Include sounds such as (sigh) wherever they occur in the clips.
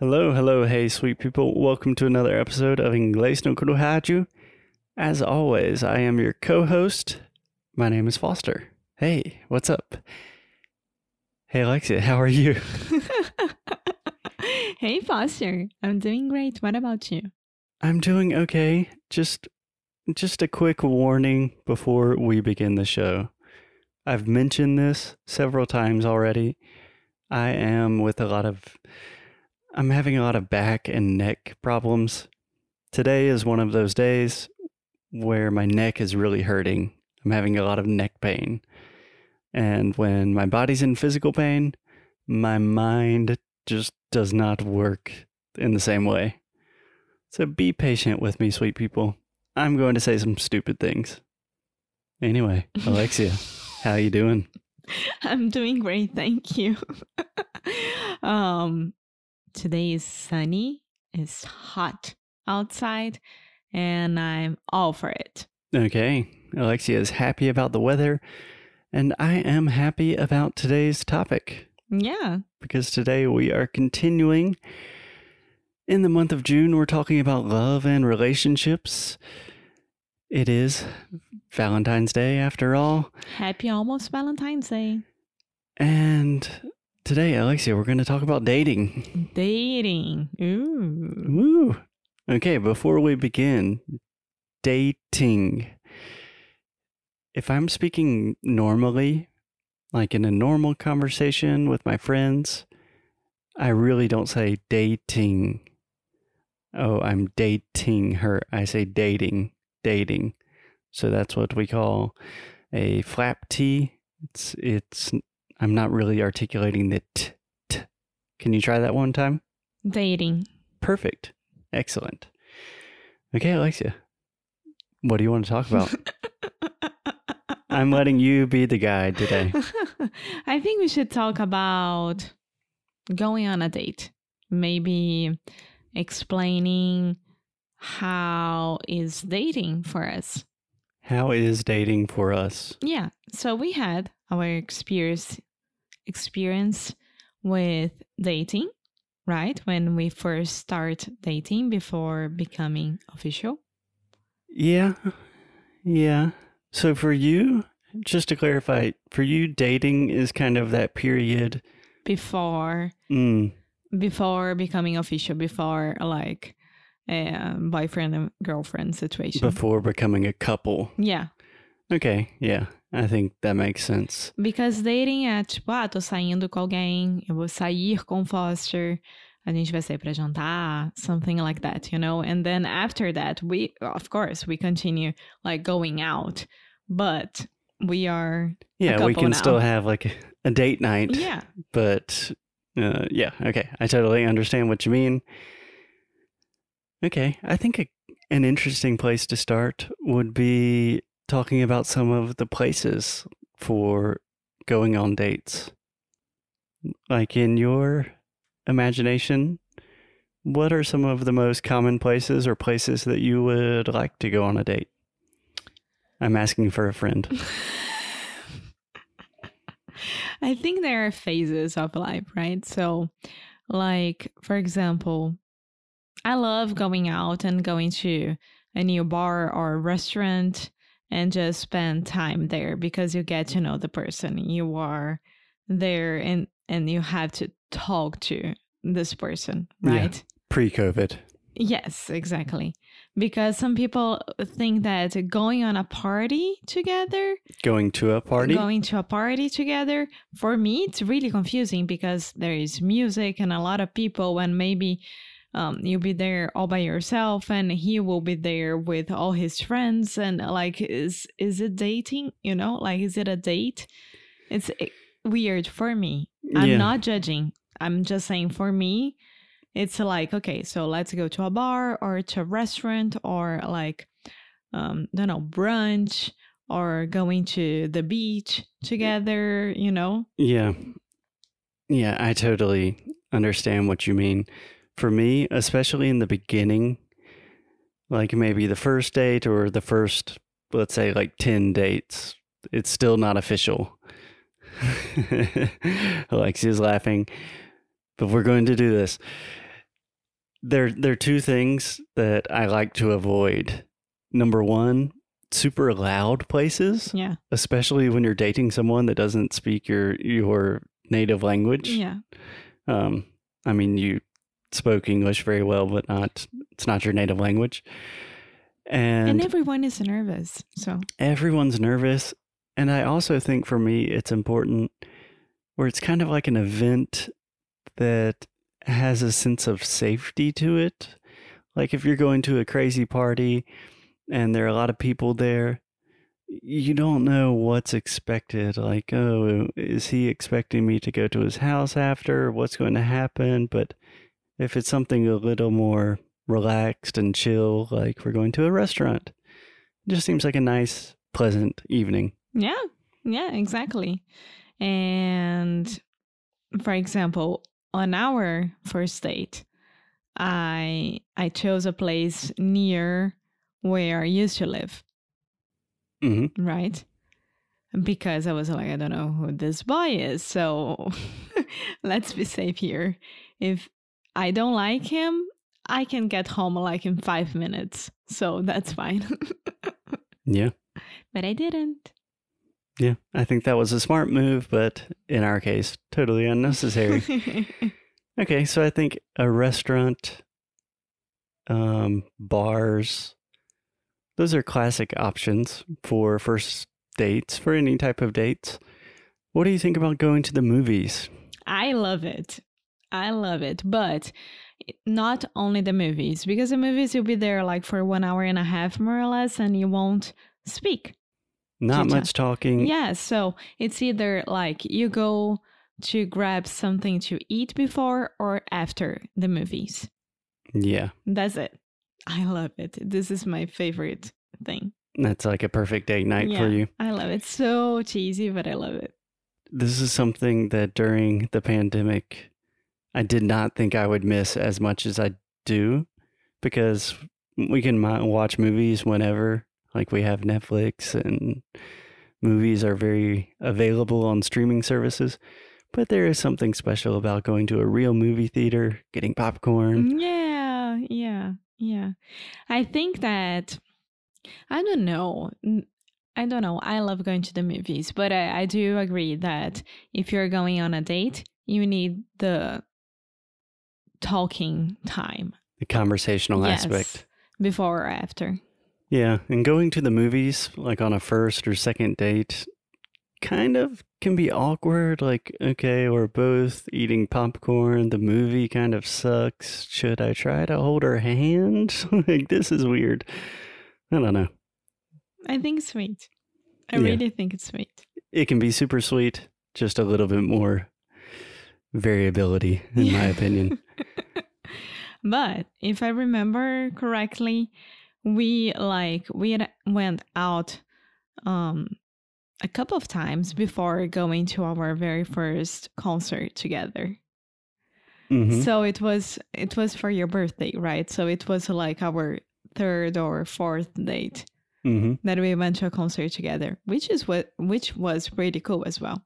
Hello, hello, hey, sweet people. Welcome to another episode of Inglês no Kurohaju. As always, I am your co host. My name is Foster. Hey, what's up? Hey, Alexia, how are you? (laughs) hey, Foster. I'm doing great. What about you? I'm doing okay. Just just a quick warning before we begin the show. I've mentioned this several times already. I am with a lot of I'm having a lot of back and neck problems. Today is one of those days where my neck is really hurting. I'm having a lot of neck pain. And when my body's in physical pain, my mind just does not work in the same way. So be patient with me, sweet people. I'm going to say some stupid things. Anyway, Alexia, (laughs) how you doing? I'm doing great, thank you. (laughs) um today is sunny, it's hot outside, and I'm all for it. Okay, Alexia is happy about the weather, and I am happy about today's topic. Yeah. Because today we are continuing in the month of June, we're talking about love and relationships. It is Valentine's Day after all. Happy almost Valentine's Day. And today, Alexia, we're going to talk about dating. Dating. Ooh. Woo. Okay, before we begin, dating. If I'm speaking normally, like in a normal conversation with my friends, I really don't say dating oh, I'm dating her. I say dating, dating. So that's what we call a flap T. It's, it's, I'm not really articulating the t, t. Can you try that one time? Dating. Perfect. Excellent. Okay, Alexia, what do you want to talk about? (laughs) I'm letting you be the guide today. (laughs) I think we should talk about going on a date. Maybe explaining how is dating for us. How is dating for us? Yeah. So we had our experience experience with dating, right? When we first start dating before becoming official. Yeah. Yeah. So for you, just to clarify, for you dating is kind of that period before mm before becoming official, before like a boyfriend and girlfriend situation. Before becoming a couple. Yeah. Okay, yeah. I think that makes sense. Because dating é tipo, ah, tô saindo com alguém, eu vou sair com Foster, a gente vai sair pra jantar, something like that, you know? And then after that, we, of course, we continue like going out, but we are. Yeah, we can now. still have like a date night. Yeah. But uh, yeah, okay. I totally understand what you mean. Okay, I think a, an interesting place to start would be talking about some of the places for going on dates. Like in your imagination, what are some of the most common places or places that you would like to go on a date? I'm asking for a friend. (laughs) I think there are phases of life, right? So, like, for example, I love going out and going to a new bar or restaurant and just spend time there because you get to know the person you are there and and you have to talk to this person, right? Yeah, Pre-COVID. Yes, exactly because some people think that going on a party together going to a party going to a party together for me it's really confusing because there is music and a lot of people and maybe um, you'll be there all by yourself and he will be there with all his friends and like is is it dating? You know like is it a date? It's eh, weird for me. I'm yeah. not judging. I'm just saying for me it's like okay so let's go to a bar or to a restaurant or like um i don't know brunch or going to the beach together you know? Yeah. Yeah i totally understand what you mean for me especially in the beginning like maybe the first date or the first let's say like 10 dates it's still not official (laughs) alexia's laughing but we're going to do this there there are two things that I like to avoid. Number one, super loud places, Yeah. especially when you're dating someone that doesn't speak your your native language. Yeah. Um, I mean, you spoke English very well, but not it's not your native language. And, And everyone is nervous. So, everyone's nervous. And I also think for me, it's important where it's kind of like an event that has a sense of safety to it. Like if you're going to a crazy party and there are a lot of people there, you don't know what's expected. Like, oh, is he expecting me to go to his house after? What's going to happen? But if it's something a little more relaxed and chill, like we're going to a restaurant, it just seems like a nice, pleasant evening. yeah. Yeah, exactly. And for example, on our first date, I I chose a place near where I used to live, hmm right? Because I was like, I don't know who this boy is, so (laughs) let's be safe here. If I don't like him, I can get home like in five minutes, so that's fine. (laughs) Yeah. but I didn't. Yeah. I think that was a smart move, but in our case, totally unnecessary. (laughs) okay. So I think a restaurant, um, bars, those are classic options for first dates, for any type of dates. What do you think about going to the movies? I love it. I love it. But not only the movies, because the movies you'll be there like for one hour and a half more or less, and you won't speak. Not much talking. Yeah, so it's either like you go to grab something to eat before or after the movies. Yeah. That's it. I love it. This is my favorite thing. That's like a perfect date night yeah, for you. I love it. So cheesy, but I love it. This is something that during the pandemic, I did not think I would miss as much as I do because we can watch movies whenever. Like we have Netflix and movies are very available on streaming services. But there is something special about going to a real movie theater, getting popcorn. Mm, yeah, yeah, yeah. I think that I don't know. I don't know. I love going to the movies, but I, I do agree that if you're going on a date, you need the talking time The conversational Yes. aspect. before or after. Yeah, and going to the movies, like on a first or second date, kind of can be awkward. Like, okay, we're both eating popcorn. The movie kind of sucks. Should I try to hold her hand? (laughs) like, this is weird. I don't know. I think it's sweet. I Yeah. really think it's sweet. It can be super sweet, just a little bit more variability, in my opinion. (laughs) But if I remember correctly, we like we went out um a couple of times before going to our very first concert together. hmm So it was it was for your birthday, right? So it was like our third or fourth date hmm that we went to a concert together, which is what which was pretty cool as well.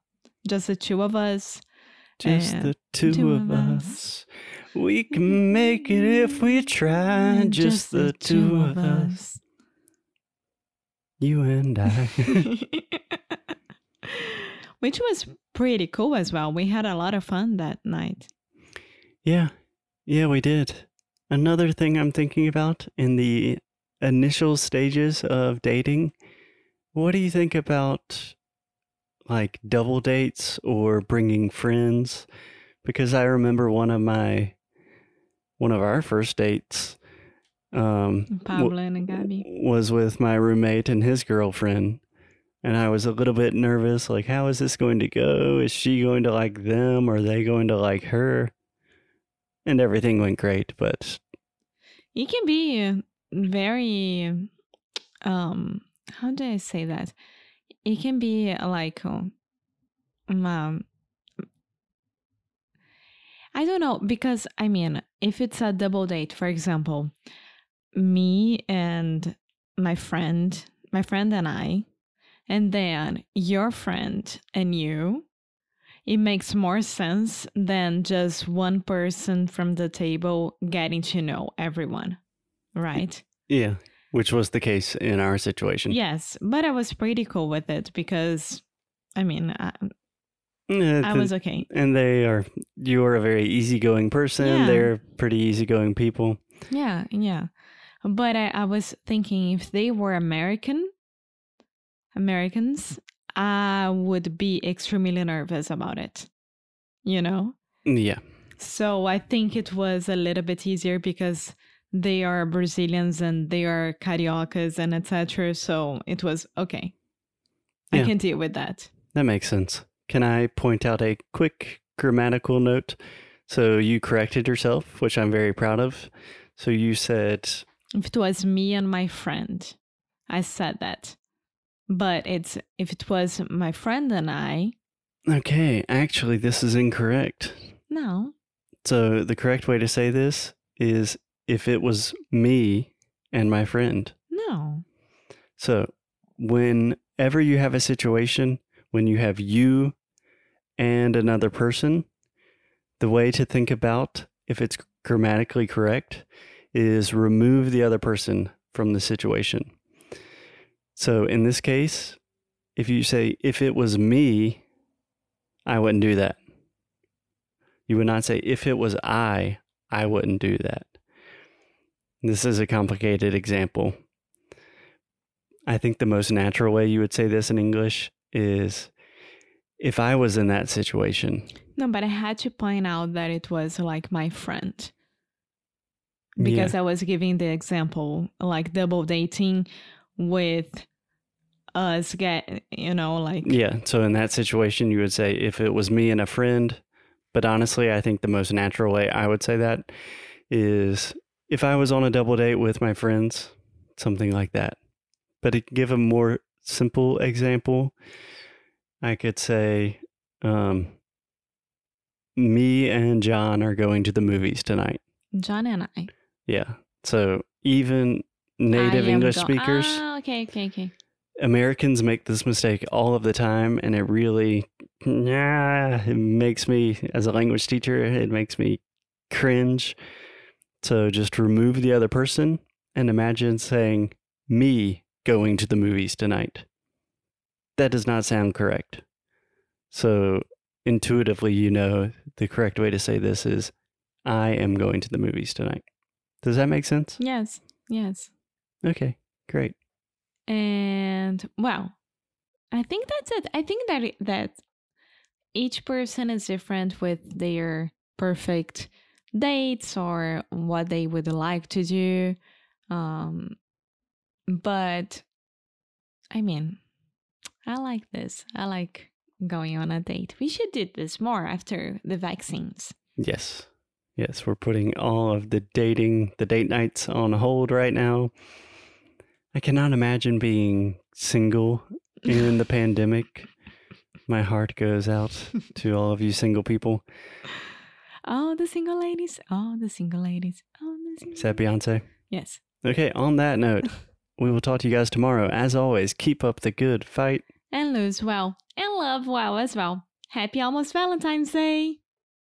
Just the two of us. Just the two, of us. We can make it if we try. Just, the, two of us. You and I. (laughs) Which was pretty cool as well. We had a lot of fun that night. yeah. Yeah, we did. Another thing I'm thinking about in the initial stages of dating, what do you think about like double dates or bringing friends? Because I remember one of my one of our first dates um Pablo and Gabi. was with my roommate and his girlfriend. And I was a little bit nervous like, how is this going to go? Is she going to like them? Or are they going to like her? And everything went great, but It can be very um how do I say that? It can be like uh, um I don't know because I mean, if it's a double date, for example, me and my friend, my friend and I, and then your friend and you, it makes more sense than just one person from the table getting to know everyone, right? Yeah, which was the case in our situation. Yes, but I was pretty cool with it because, I mean, I, Yeah, I the- was okay. and they are. You are a very easygoing person. Yeah. They're pretty easygoing people. Yeah, yeah. But I, I was thinking if they were American, Americans, I would be extremely nervous about it. You know? Yeah, So I think it was a little bit easier because they are Brazilians and they are cariocas and etc. So it was okay. I Yeah. can deal with that. that makes sense. Can I point out a quick grammatical note? So you corrected yourself, which I'm very proud of. So you said If it was me and my friend, I said that. But it's if it was my friend and I, Okay, actually, this is incorrect. no. So the correct way to say this is if it was me and my friend. No. So whenever you have a situation when you have you and another person, the way to think about if it's grammatically correct is remove the other person from the situation. So in this case, if you say, if it was me, I wouldn't do that. You would not say, if it was I, I wouldn't do that. This is a complicated example. I think the most natural way you would say this in English is if I was in that situation. No, but I had to point out that it was like my friend. Because I was giving the example like double dating with us get you know like Yeah. So in that situation, you would say if it was me and a friend. But honestly, I think the most natural way I would say that is if I was on a double date with my friends, something like that. But to give a more simple example, I could say, um, me and John are going to the movies tonight. John and I. Yeah. So even native English go- speakers, Ah, okay, okay, okay. Americans make this mistake all of the time, and it really, yeah, it makes me, as a language teacher, it makes me cringe. So just remove the other person and imagine saying, me going to the movies tonight. That does not sound correct. So intuitively, you know the correct way to say this is, I am going to the movies tonight. Does that make sense? Yes, yes. Okay, great. And well, I think that's it. I think that that each person is different with their perfect dates or what they would like to do. Um, but I mean, I like this. I like going on a date. We should do this more after the vaccines. Yes. Yes, we're putting all of the dating, the date nights on hold right now. I cannot imagine being single in the (laughs) pandemic. My heart goes out to all of you single people. Oh, the single ladies. Oh, the single ladies. Oh, the single Is that Beyonce? Yes. Okay, on that note, (laughs) we will talk to you guys tomorrow. As always, keep up the good fight. And lose well. And love well as well. Happy almost Valentine's Day.